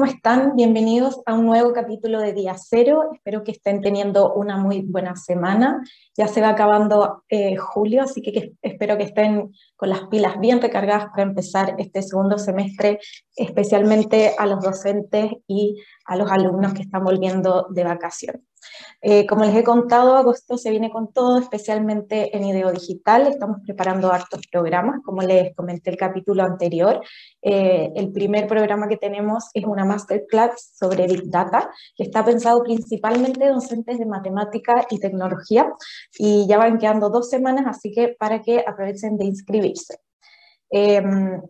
Hola a todos, ¿cómo están? Bienvenidos a un nuevo capítulo de Día Cero. Espero que estén teniendo una muy buena semana. Ya se va acabando eh, julio, así que, espero que estén con las pilas bien recargadas para empezar este segundo semestre, especialmente a los docentes y a los alumnos que están volviendo de vacaciones. Eh, como les he contado, agosto se viene con todo, especialmente en IDEO Digital. Estamos preparando hartos programas, como les comenté el capítulo anterior. Eh, el primer programa que tenemos es una masterclass sobre Big Data, que está pensado principalmente en docentes de matemática y tecnología, y ya van quedando dos semanas, así que para que aprovechen de inscribirse. Em,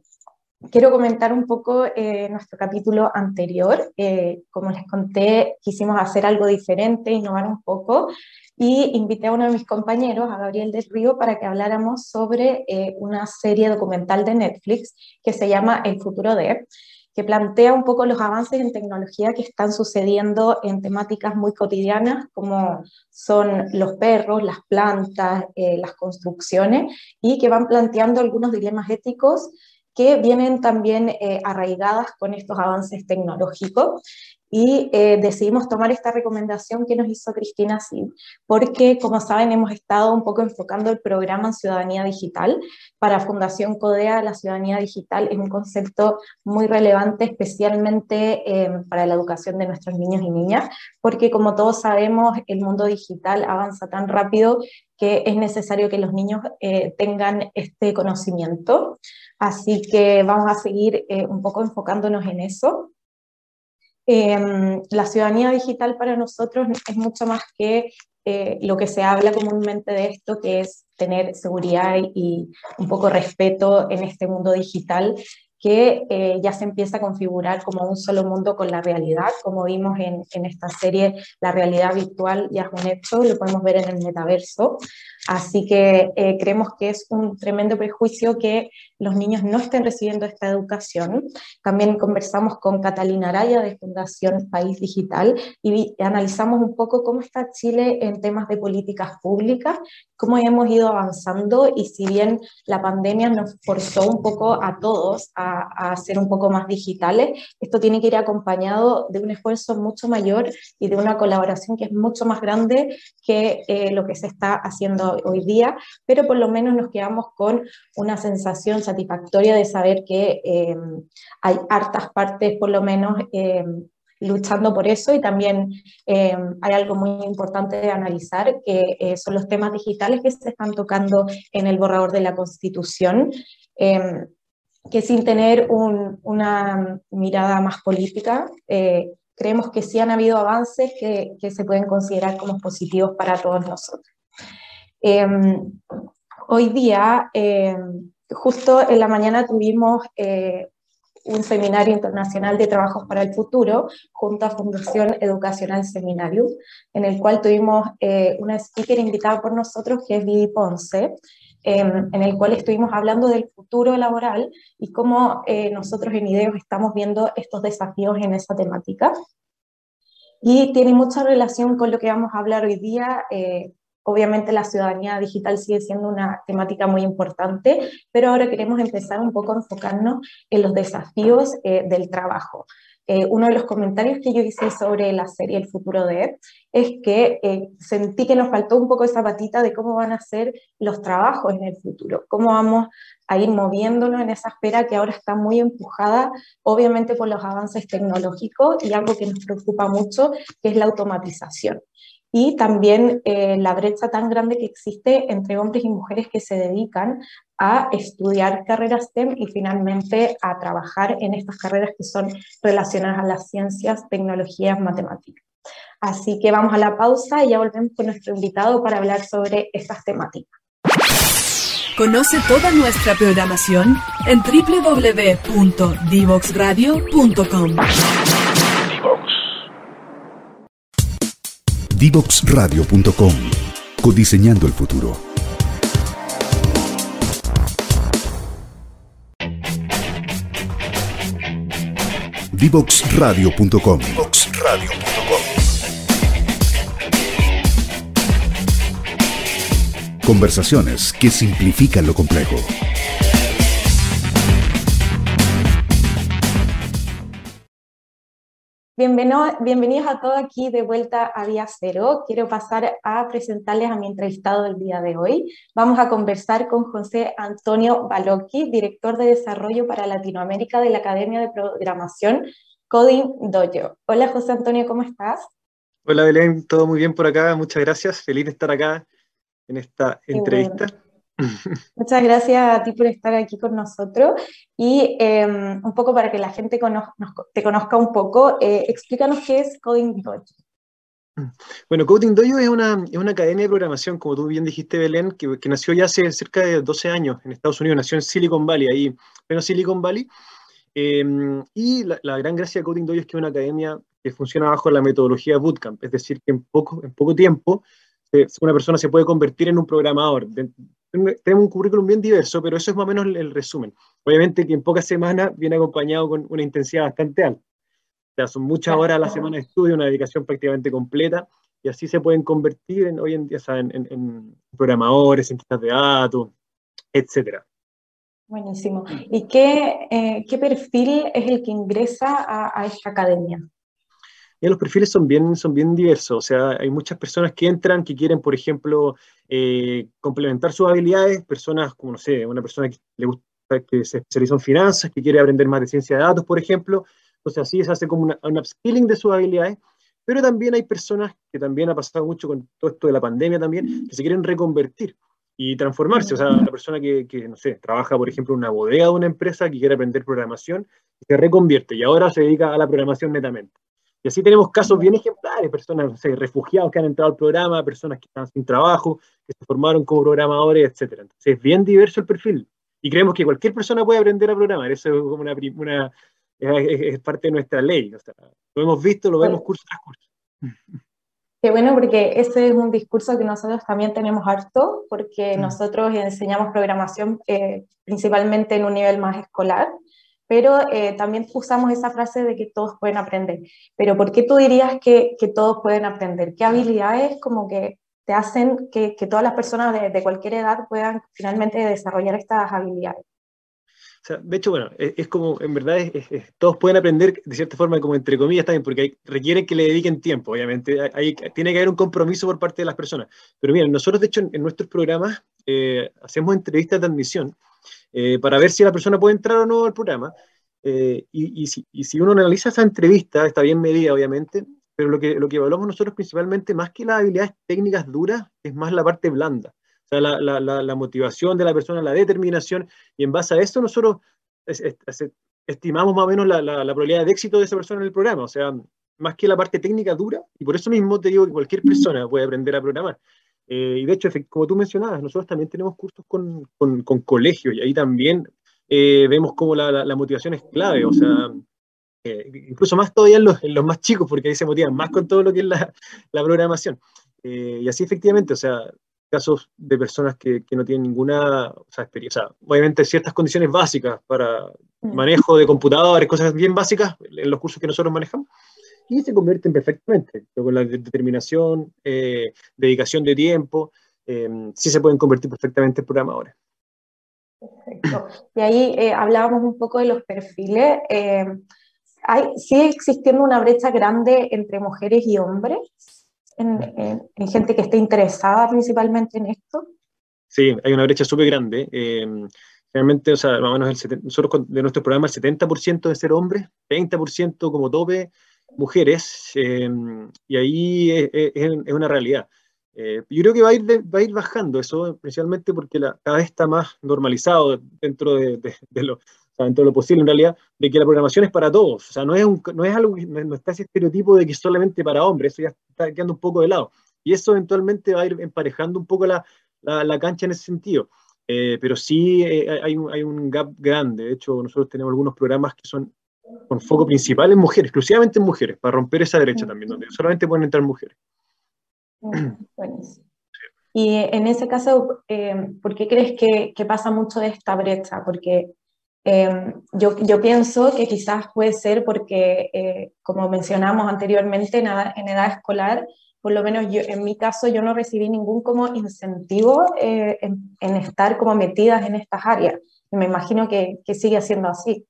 quiero comentar un poco eh, nuestro capítulo anterior. Eh, como les conté, quisimos hacer algo diferente, innovar un poco y invité a uno de mis compañeros, a Gabriel del Río, para que habláramos sobre eh, una serie documental de Netflix que se llama El futuro de que plantea un poco los avances en tecnología que están sucediendo en temáticas muy cotidianas, como son los perros, las plantas, las construcciones, y que van planteando algunos dilemas éticos que vienen también eh, arraigadas con estos avances tecnológicos. Y eh, decidimos tomar esta recomendación que nos hizo Cristina Sid, porque como saben hemos estado un poco enfocando el programa en ciudadanía digital. Para Fundación CODEA la ciudadanía digital es un concepto muy relevante, especialmente eh, para la educación de nuestros niños y niñas, porque como todos sabemos el mundo digital avanza tan rápido que es necesario que los niños tengan este conocimiento. Así que vamos a seguir eh, un poco enfocándonos en eso. Em, la ciudadanía digital para nosotros es mucho más que eh, lo que se habla comúnmente de esto, que es tener seguridad y un poco respeto en este mundo digital que eh, ya se empieza a configurar como un solo mundo con la realidad, como vimos en, en, esta serie, la realidad virtual ya es un hecho, lo podemos ver en el metaverso, así que eh, creemos que es un tremendo prejuicio que los niños no estén recibiendo esta educación. También conversamos con Catalina Araya de Fundación País Digital y analizamos un poco cómo está Chile en temas de políticas públicas, cómo hemos ido avanzando y si bien la pandemia nos forzó un poco a todos a a, ser un poco más digitales, esto tiene que ir acompañado de un esfuerzo mucho mayor y de una colaboración que es mucho más grande que eh, lo que se está haciendo hoy día, pero por lo menos nos quedamos con una sensación satisfactoria de saber que eh, hay hartas partes, por lo menos, eh, luchando por eso y también hay algo muy importante de analizar que son los temas digitales que se están tocando en el borrador de la Constitución que sin tener una mirada más política, eh, creemos que sí han habido avances que, se pueden considerar como positivos para todos nosotros. Em, hoy día, em, justo en la mañana tuvimos eh, un seminario internacional de trabajos para el futuro junto a Fundación Educacional Seminarium, en el cual tuvimos eh, una speaker invitada por nosotros que es Vivi Ponce, Em, en el cual estuvimos hablando del futuro laboral y cómo eh, nosotros en IDEOS estamos viendo estos desafíos en esa temática. Y tiene mucha relación con lo que vamos a hablar hoy día. Eh, obviamente la ciudadanía digital sigue siendo una temática muy importante, pero ahora queremos empezar un poco a enfocarnos en los desafíos eh, del trabajo. Eh, uno de los comentarios que yo hice sobre la serie El futuro de es que eh, sentí que nos faltó un poco esa patita de cómo van a ser los trabajos en el futuro, cómo vamos a ir moviéndonos en esa espera que ahora está muy empujada, obviamente por los avances tecnológicos y algo que nos preocupa mucho, que es la automatización y también eh, la brecha tan grande que existe entre hombres y mujeres que se dedican a estudiar carreras STEM y finalmente a trabajar en estas carreras que son relacionadas a las ciencias, tecnologías, matemáticas. Así que vamos a la pausa y ya volvemos con nuestro invitado para hablar sobre estas temáticas. Conoce toda nuestra programación en www.divoxradio.com. Divoxradio.com. Codiseñando el futuro. Divoxradio.com. Conversaciones que simplifican lo complejo. Bienvenidos a todos aquí de vuelta a Día Cero. Quiero pasar a presentarles a mi entrevistado del día de hoy. Vamos a conversar con José Antonio Balocchi, director de desarrollo para Latinoamérica de la Academia de Programación Coding Dojo. Hola José Antonio, ¿cómo estás? Hola Belén, todo muy bien por acá, muchas gracias. Feliz de estar acá en esta entrevista. Muchas gracias a ti por estar aquí con nosotros y em, un poco para que la gente te conozca un poco, eh, explícanos qué es Coding Dojo. Bueno, Coding Dojo es una, es una, academia de programación, como tú bien dijiste, Belén, que, que, nació ya hace cerca de 12 años en Estados Unidos, nació en Silicon Valley, ahí, en Silicon Valley. Em, y la, gran gracia de Coding Dojo es que es una academia que funciona bajo la metodología Bootcamp, es decir, que en poco, en poco tiempo una persona se puede convertir en un programador. Tenemos un currículum bien diverso, pero eso es más o menos el resumen. Obviamente que en pocas semanas viene acompañado con una intensidad bastante alta. O sea, son muchas horas a la semana de estudio, una dedicación prácticamente completa, y así se pueden convertir en, hoy en día en, en, programadores, cientistas de datos, etc. Buenísimo. ¿Y qué, eh, qué, perfil es el que ingresa a, a esta academia? Y los perfiles son bien, son bien diversos, o sea, hay muchas personas que entran que quieren, por ejemplo, eh, complementar sus habilidades, personas como, no sé, una persona que le gusta, que se especializa en finanzas, que quiere aprender más de ciencia de datos, por ejemplo, entonces así se hace como un upskilling de sus habilidades, pero también hay personas que también ha pasado mucho con todo esto de la pandemia también, que se quieren reconvertir y transformarse, o sea, una persona que, que, no sé, trabaja, por ejemplo, en una bodega de una empresa que quiere aprender programación, se reconvierte y ahora se dedica a la programación netamente. Y así tenemos casos bien ejemplares, personas, refugiados que han entrado al programa, personas que están sin trabajo, que se formaron como programadores, etc. Entonces es bien diverso el perfil. Y creemos que cualquier persona puede aprender a programar. Eso es como una, una es, parte de nuestra ley. O sea, lo hemos visto, lo vemos curso tras curso. Qué bueno, porque ese es un discurso que nosotros también tenemos harto, porque nosotros enseñamos programación eh, principalmente en un nivel más escolar, pero eh, también usamos esa frase de que todos pueden aprender. Pero ¿por qué tú dirías que, que todos pueden aprender? ¿Qué habilidades como que te hacen que, que todas las personas de, de, cualquier edad puedan finalmente desarrollar estas habilidades? O sea, de hecho, bueno, es, como, en verdad, es, todos pueden aprender de cierta forma, como entre comillas también, porque hay, requieren que le dediquen tiempo, obviamente. Hay, tiene que haber un compromiso por parte de las personas. Pero miren, nosotros, de hecho, en, en nuestros programas eh, hacemos entrevistas de admisión eh, para ver si la persona puede entrar o no al programa. Eh, y, si, uno analiza esa entrevista, está bien medida, obviamente, pero lo que, lo evaluamos nosotros principalmente, más que las habilidades técnicas duras, es más la parte blanda. O sea, la, la, la, motivación de la persona, la determinación, y en base a eso nosotros estimamos más o menos la, probabilidad de éxito de esa persona en el programa. O sea, más que la parte técnica dura, y por eso mismo te digo que cualquier persona puede aprender a programar. Eh, y de hecho, como tú mencionabas, nosotros también tenemos cursos con, con, colegios y ahí también eh, vemos cómo la, la, motivación es clave, o sea, eh, incluso más todavía en los, en los, más chicos, porque ahí se motivan más con todo lo que es la, la programación. y así efectivamente, o sea, casos de personas que, que no tienen ninguna o sea, experiencia, o sea, obviamente ciertas condiciones básicas para mm. manejo de computadores, cosas bien básicas en los cursos que nosotros manejamos, y se convierten perfectamente, con la determinación, eh, dedicación de tiempo, eh, sí se pueden convertir perfectamente en programadores. Perfecto. Y ahí eh, hablábamos un poco de los perfiles. Eh, ¿hay, ¿Sigue existiendo una brecha grande entre mujeres y hombres? En, en, gente que esté interesada principalmente en esto? Sí, hay una brecha súper grande. realmente, o sea, más o menos el nosotros de nuestro programa el 70% de ser hombres, 30% como tope mujeres, em, y ahí es, una realidad. Eh, yo creo que va a, ir va a ir bajando eso, especialmente porque la, cada vez está más normalizado dentro de, de, lo, dentro de lo posible, en realidad, de que la programación es para todos. O sea, no es, un, no es algo, no está ese estereotipo de que es solamente para hombres, eso ya está quedando un poco de lado. Y eso eventualmente va a ir emparejando un poco la, la, la cancha en ese sentido. Eh, pero sí eh, hay, un, hay un gap grande. De hecho, nosotros tenemos algunos programas que son con foco principal en mujeres, exclusivamente en mujeres, para romper esa derecha también, donde solamente pueden entrar mujeres. Y en ese caso, eh, ¿por qué crees que, que, pasa mucho de esta brecha? Porque eh, yo, yo, pienso que quizás puede ser porque, eh, como mencionamos anteriormente, en edad, en edad, escolar, por lo menos yo, en mi caso, yo no recibí ningún como incentivo en, en, estar como metidas en estas áreas. Y me imagino que, que sigue siendo así.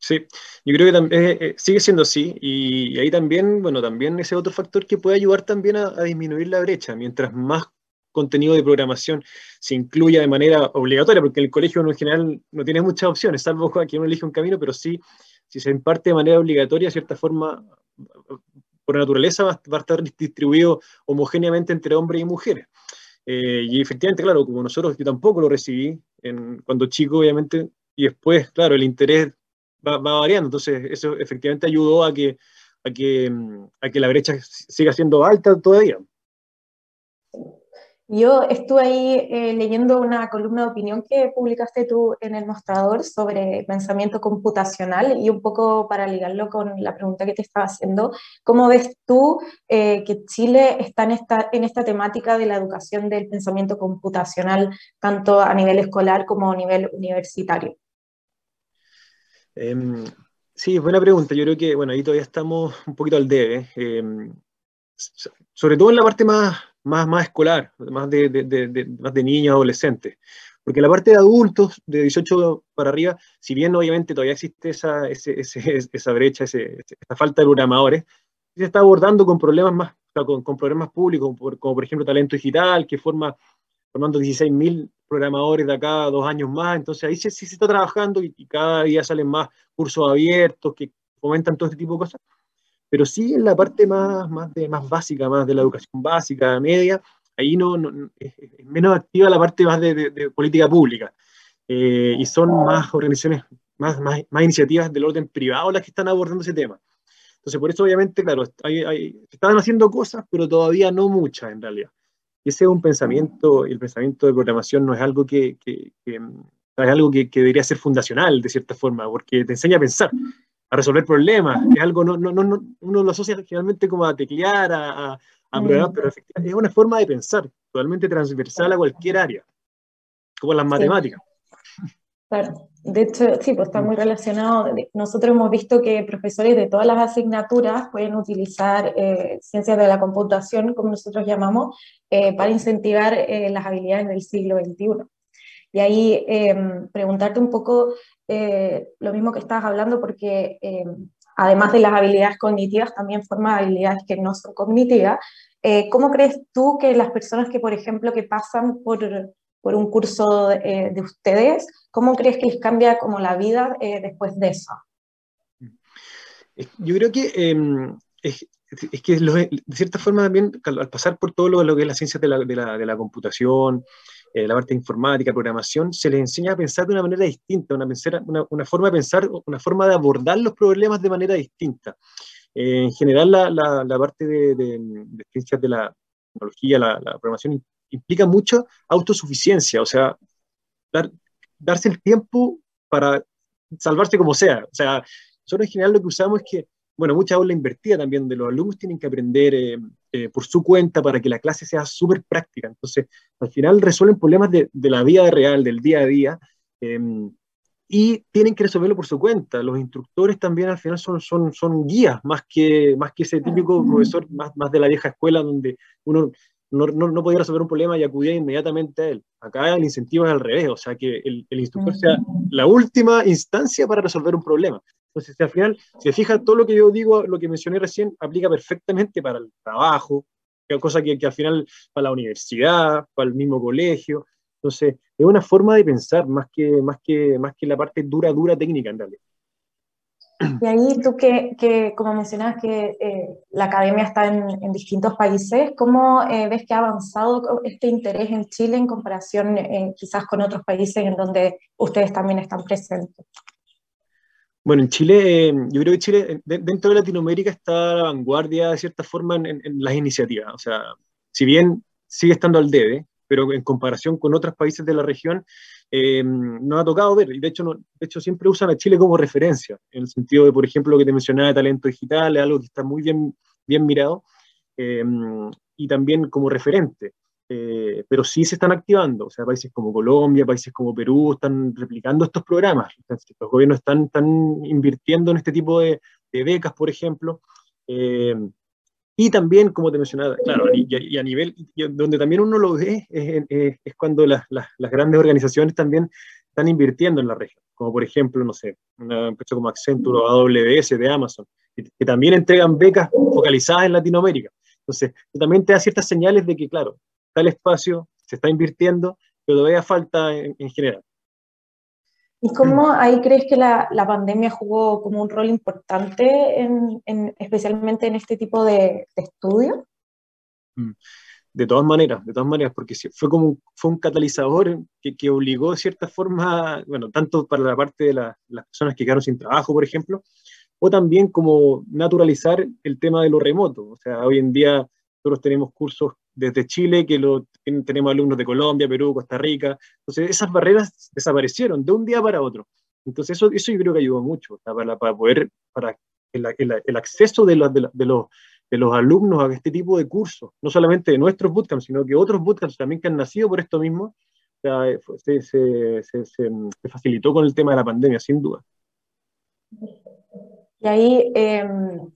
Sí, yo creo que eh, eh, sigue siendo así y, ahí también, bueno, también ese otro factor que puede ayudar también a, disminuir la brecha, mientras más contenido de programación se incluya de manera obligatoria, porque en el colegio en general no tiene muchas opciones, salvo que uno elige un camino, pero sí, si se imparte de manera obligatoria, de cierta forma, por naturaleza va, a estar distribuido homogéneamente entre hombres y mujeres. Eh, y efectivamente, claro, como nosotros, yo tampoco lo recibí en, cuando chico, obviamente, y después, claro, el interés va, variando. Entonces, eso efectivamente ayudó a que, a que, a que la brecha siga siendo alta todavía. Yo estuve ahí eh, leyendo una columna de opinión que publicaste tú en el mostrador sobre pensamiento computacional y un poco para ligarlo con la pregunta que te estaba haciendo, ¿cómo ves tú eh, que Chile está en esta, en esta temática de la educación del pensamiento computacional, tanto a nivel escolar como a nivel universitario? Eh, sí, buena pregunta. Yo creo que, bueno, ahí todavía estamos un poquito al debe. Em, sobre todo en la parte más, más, más escolar, más de, de, de, más de niños, adolescentes. Porque la parte de adultos, de 18 para arriba, si bien obviamente todavía existe esa, ese, esa brecha, ese, esa falta de programadores, se está abordando con problemas más, con, con problemas públicos, como por, ejemplo talento digital, que forma formando 16.000 programadores de acá dos años más, entonces ahí sí, se está trabajando y, cada día salen más cursos abiertos que fomentan todo este tipo de cosas, pero sí en la parte más, más, de, más básica, más de la educación básica, media, ahí no, es, menos activa la parte más de, política pública, eh, y son más organizaciones, más, más, más, iniciativas del orden privado las que están abordando ese tema. Entonces, por eso obviamente, claro, hay, hay, están haciendo cosas, pero todavía no muchas en realidad ese es un pensamiento, el pensamiento de programación no es algo que, que, es algo que, debería ser fundacional, de cierta forma, porque te enseña a pensar, a resolver problemas, es algo, no, no, no, uno lo asocia generalmente como a teclear, a, a, programar, pero es una forma de pensar, totalmente transversal a cualquier área, como las matemáticas. Claro, de hecho, sí, pues está muy relacionado. Nosotros hemos visto que profesores de todas las asignaturas pueden utilizar eh, ciencias de la computación, como nosotros llamamos, eh, para incentivar eh, las habilidades del siglo XXI. Y ahí em, preguntarte un poco lo mismo que estabas hablando, porque em, además de las habilidades cognitivas, también forma habilidades que no son cognitivas. ¿Cómo crees tú que las personas que, por ejemplo, que pasan por por un curso eh, de ustedes, ¿cómo crees que les cambia como la vida eh, después de eso? Yo creo que em, es, que de cierta forma también al pasar por todo lo, que es la ciencia de la, de la, de la computación, eh, la parte informática, programación, se les enseña a pensar de una manera distinta, una, una, una forma de pensar, una forma de abordar los problemas de manera distinta. en general, la, la parte de, de, ciencias de la tecnología, la, programación implica mucha autosuficiencia, o sea, darse el tiempo para salvarse como sea. O sea, nosotros en general lo que usamos es que, bueno, mucha aula invertida también, donde los alumnos tienen que aprender eh, eh, por su cuenta para que la clase sea súper práctica. Entonces, al final resuelven problemas de, de, la vida real, del día a día, em, y tienen que resolverlo por su cuenta. Los instructores también al final son, son, son guías, más que, más que ese típico profesor más, más de la vieja escuela, donde uno no, no, no, podía resolver un problema y acudía inmediatamente a él. Acá el incentivo es al revés, o sea, que el, el instructor sea la última instancia para resolver un problema. Entonces, al final, si se fija, todo lo que yo digo, lo que mencioné recién, aplica perfectamente para el trabajo, cosa que, que al final para la universidad, para el mismo colegio. Entonces, es una forma de pensar más que, más que, más que la parte dura, dura técnica en realidad. Y ahí tú que, que como mencionabas que eh, la academia está en, en distintos países, ¿cómo eh, ves que ha avanzado este interés en Chile en comparación eh, quizás con otros países en donde ustedes también están presentes? Bueno, en Chile, yo creo que Chile dentro de Latinoamérica está a la vanguardia de cierta forma en, en, las iniciativas. O sea, si bien sigue estando al debe, pero en comparación con otros países de la región, eh, nos ha tocado ver, y de hecho, no, de hecho siempre usan a Chile como referencia, en el sentido de, por ejemplo, lo que te mencionaba de talento digital, es algo que está muy bien, bien mirado, eh, y también como referente. Eh, pero sí se están activando, o sea, países como Colombia, países como Perú están replicando estos programas, los gobiernos están, están invirtiendo en este tipo de, de becas, por ejemplo, eh, y también, como te mencionaba, claro, y, a nivel, donde también uno lo ve es, es, cuando las, las, las, grandes organizaciones también están invirtiendo en la región. como por ejemplo, no sé, una empresa como Accenture o AWS de Amazon, que, también entregan becas focalizadas en Latinoamérica. Entonces, también te da ciertas señales de que, claro, el espacio, se está invirtiendo, pero todavía falta en, general. ¿Y cómo ahí crees que la, la, pandemia jugó como un rol importante, en, en, especialmente en este tipo de, de estudios? Mm. De todas maneras, de todas maneras, porque fue como fue un catalizador que, que obligó de cierta forma, bueno, tanto para la parte de las personas que quedaron sin trabajo, por ejemplo, o también como naturalizar el tema de lo remoto. O sea, hoy en día nosotros tenemos cursos desde Chile, que lo, tenemos alumnos de Colombia, Perú, Costa Rica. Entonces, esas barreras desaparecieron de un día para otro. Entonces, eso, eso yo creo que ayudó mucho para, para poder, para el, el, acceso de, los, de, los, de los alumnos a este tipo de cursos, no solamente de nuestros bootcamps, sino que otros bootcamps también que han nacido por esto mismo, se, se, se, se facilitó con el tema de la pandemia, sin duda. Y ahí, em,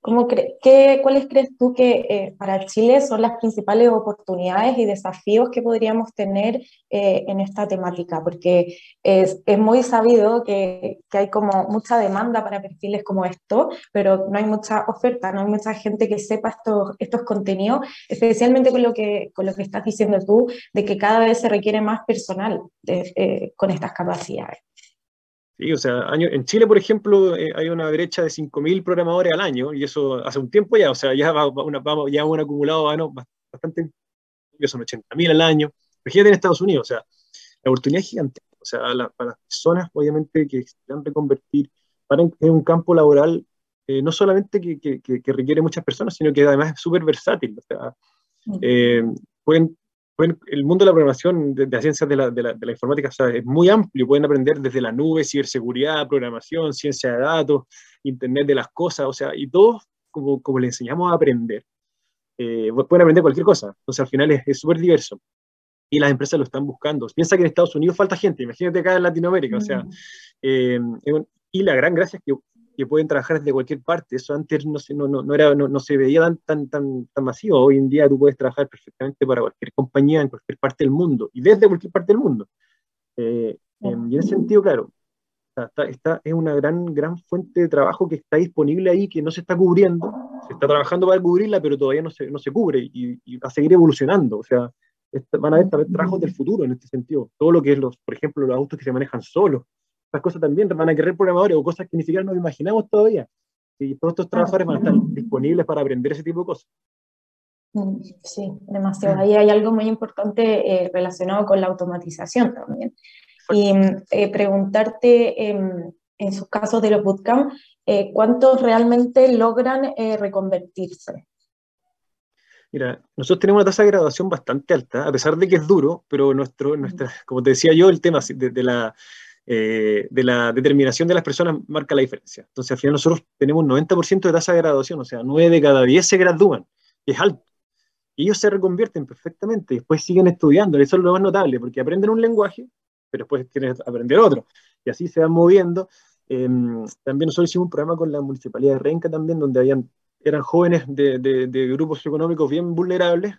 ¿cómo qué, ¿cuáles crees tú que eh, para Chile son las principales oportunidades y desafíos que podríamos tener eh, en esta temática? Porque es, muy sabido que, que, hay como mucha demanda para perfiles como esto, pero no hay mucha oferta, no hay mucha gente que sepa estos, estos contenidos, especialmente con lo, que, con lo que estás diciendo tú, de que cada vez se requiere más personal eh, con estas capacidades. Sí, o sea, año, en Chile, por ejemplo, eh, hay una brecha de 5.000 programadores al año, y eso hace un tiempo ya, o sea, ya, va, una, vamos, ya un acumulado bueno, bastante, son 80.000 al año. Imagínate en Estados Unidos, o sea, la oportunidad es gigante. O sea, para las personas, obviamente, que quieran reconvertir, para en, un campo laboral, eh, no solamente que, que, que, requiere muchas personas, sino que además es súper versátil. O sea, eh, pueden el mundo de la programación, de, las ciencias de la, de, la, de la, informática, es muy amplio. Pueden aprender desde la nube, ciberseguridad, programación, ciencia de datos, Internet de las cosas, o sea, y todos, como, como le enseñamos a aprender, eh, pueden aprender cualquier cosa. Entonces, al final es súper diverso. Y las empresas lo están buscando. Piensa que en Estados Unidos falta gente, imagínate acá en Latinoamérica, o sea, mm. eh, y la gran gracia es que que pueden trabajar desde cualquier parte. Eso antes no se, no, no, era, no, se veía tan, tan, tan, tan masivo. Hoy en día tú puedes trabajar perfectamente para cualquier compañía en cualquier parte del mundo y desde cualquier parte del mundo. Eh, y en ese sentido, claro, esta, es una gran, gran fuente de trabajo que está disponible ahí, que no se está cubriendo. Se está trabajando para cubrirla, pero todavía no se, no se cubre y, va a seguir evolucionando. O sea, van a haber trabajos del futuro en este sentido. Todo lo que es, los, por ejemplo, los autos que se manejan solos, estas cosas también van a querer programadores o cosas que ni siquiera nos imaginamos todavía. Y todos estos trabajadores van a estar disponibles para aprender ese tipo de cosas. Mm, sí, demasiado. Ahí hay algo muy importante eh, relacionado con la automatización también. Y eh, preguntarte, em, en sus casos de los bootcamp, eh, ¿cuántos realmente logran reconvertirse? Mira, nosotros tenemos una tasa de graduación bastante alta, a pesar de que es duro, pero nuestro, nuestra, como te decía yo, el tema de la, eh, de la determinación de las personas marca la diferencia. Entonces, al final nosotros tenemos un 90% de tasa de graduación, o sea, 9 de cada 10 se gradúan, que es alto. Y ellos se reconvierten perfectamente, después siguen estudiando, eso es lo más notable, porque aprenden un lenguaje, pero después quieren aprender otro, y así se van moviendo. Em, también nosotros hicimos un programa con la Municipalidad de Renca también, donde habían, eran jóvenes de, de, grupos económicos bien vulnerables,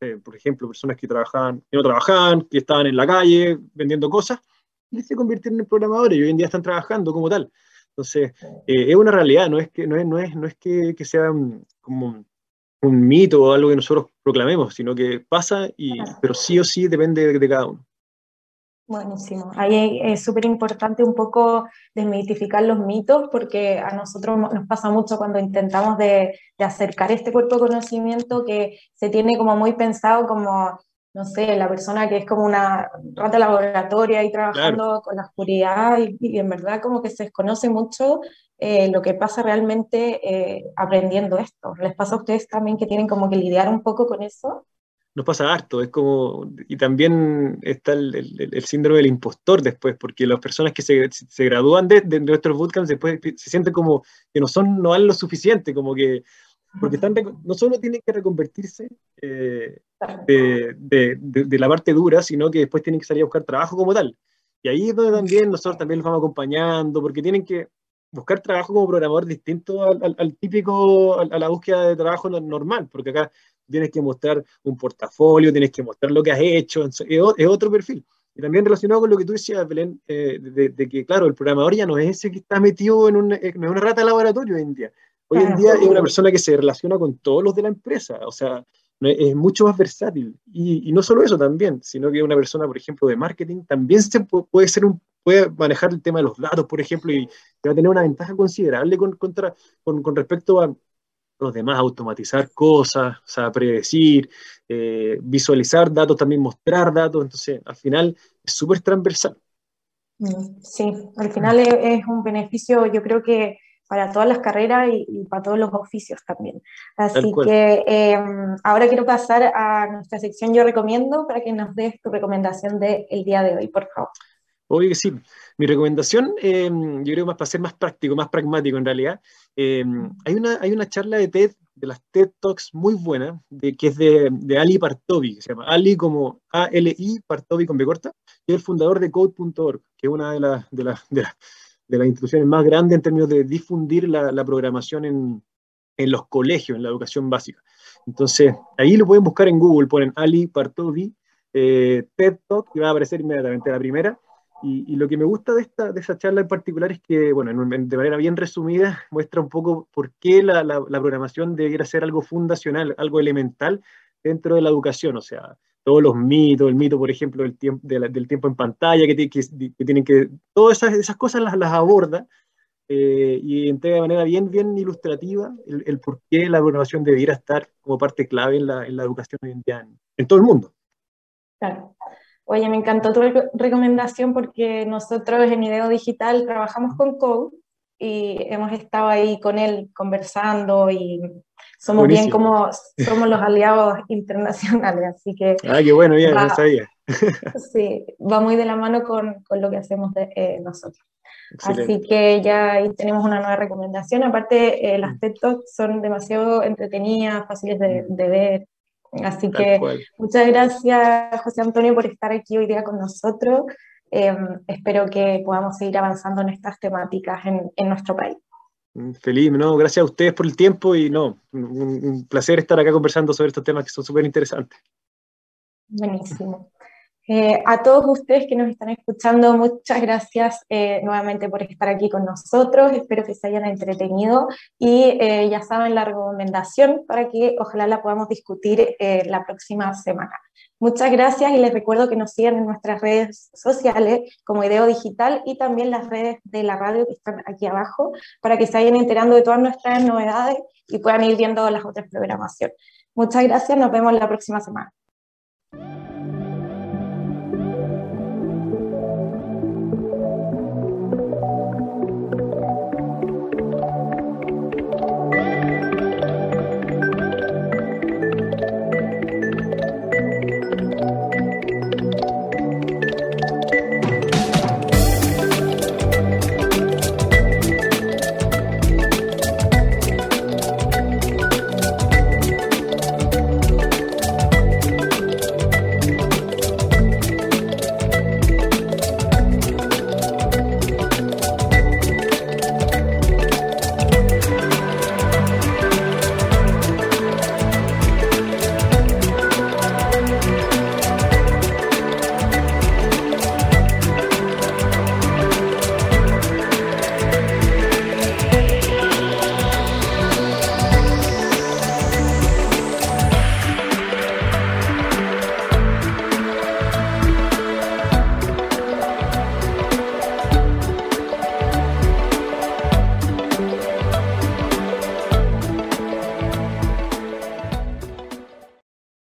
eh, por ejemplo, personas que trabajaban, que no trabajaban, que estaban en la calle vendiendo cosas, se convirtieron en programadores y hoy en día están trabajando como tal. Entonces, eh, es una realidad, no es que, no es, no es, no es que, que sea como un mito o algo que nosotros proclamemos, sino que pasa, y, pero sí o sí depende de, cada uno. Buenísimo. Ahí es súper importante un poco desmitificar los mitos porque a nosotros nos pasa mucho cuando intentamos de, de, acercar este cuerpo de conocimiento que se tiene como muy pensado como no sé, la persona que es como una rata laboratoria ahí trabajando con la oscuridad y, en verdad como que se desconoce mucho eh, lo que pasa realmente eh, aprendiendo esto. ¿Les pasa a ustedes también que tienen como que lidiar un poco con eso? Nos pasa harto, es como, y también está el, el, síndrome del impostor después, porque las personas que se, se gradúan de, de, nuestros bootcamps después se sienten como que no son, no dan lo suficiente, como que porque están, no solo tienen que reconvertirse eh, de, de, de, la parte dura, sino que después tienen que salir a buscar trabajo como tal. Y ahí es donde también nosotros también los vamos acompañando, porque tienen que buscar trabajo como programador distinto al, al, típico, a, la búsqueda de trabajo normal, porque acá tienes que mostrar un portafolio, tienes que mostrar lo que has hecho, es, otro perfil. Y también relacionado con lo que tú decías, Belén, eh, de, que, claro, el programador ya no es ese que está metido en, una rata de laboratorio hoy en día. Hoy en día es una persona que se relaciona con todos los de la empresa, o sea, es mucho más versátil. Y, no solo eso también, sino que una persona, por ejemplo, de marketing también se puede, ser un, puede manejar el tema de los datos, por ejemplo, y va a tener una ventaja considerable con, contra, con, con respecto a los demás, automatizar cosas, o sea, predecir, eh, visualizar datos, también mostrar datos, entonces al final es súper transversal. Mm, sí, al final es, un beneficio, yo creo que para todas las carreras y, para todos los oficios también. Así que em, ahora quiero pasar a nuestra sección Yo Recomiendo para que nos des tu recomendación del día de hoy, por favor. Obvio que sí. Mi recomendación, em, yo creo más para ser más práctico, más pragmático en realidad, em, hay, una, hay una charla de TED, de las TED Talks muy buena, de, que es de, de Ali Partovi, que se llama Ali como A-L-I, Partovi con B corta, y es el fundador de Code.org, que es una de las, de, las, de, de, las instituciones más grandes en términos de difundir la, la programación en, en los colegios, en la educación básica. Entonces, ahí lo pueden buscar en Google, ponen Ali Partovi, eh, TED Talk, y va a aparecer inmediatamente la primera. Y, lo que me gusta de esta, de esa charla en particular es que, bueno, de manera bien resumida, muestra un poco por qué la, la, programación debiera ser algo fundacional, algo elemental dentro de la educación. O sea, todos los mitos, el mito, por ejemplo, del tiempo, del tiempo en pantalla, que, que, tienen que, todas esas, esas cosas las, las aborda eh, y entrega de manera bien, bien ilustrativa el, el, por qué la programación debiera estar como parte clave en la, en la educación hoy en día en, en todo el mundo. Claro. Oye, me encantó tu recomendación porque nosotros en Ideo Digital trabajamos con Code y hemos estado ahí con él conversando y somos bien como somos los aliados internacionales, así que... Ah, qué bueno, bien, no sabía. sí, va muy de la mano con, con lo que hacemos de, eh, nosotros. Así que ya ahí tenemos una nueva recomendación. Aparte, eh, las TED Talks son demasiado entretenidas, fáciles de, de ver. Así que muchas gracias, José Antonio, por estar aquí hoy día con nosotros. Em, espero que podamos seguir avanzando en estas temáticas en, en nuestro país. Mm, feliz, no, gracias a ustedes por el tiempo y no, un, un placer estar acá conversando sobre estos temas que son súper interesantes. Buenísimo. Eh, a todos ustedes que nos están escuchando, muchas gracias eh, nuevamente por estar aquí con nosotros. Espero que se hayan entretenido y eh, ya saben la recomendación para que ojalá la podamos discutir la próxima semana. Muchas gracias y les recuerdo que nos sigan en nuestras redes sociales como Ideo Digital y también las redes de la radio que están aquí abajo para que se vayan enterando de todas nuestras novedades y puedan ir viendo las otras programaciones. Muchas gracias, nos vemos la próxima semana.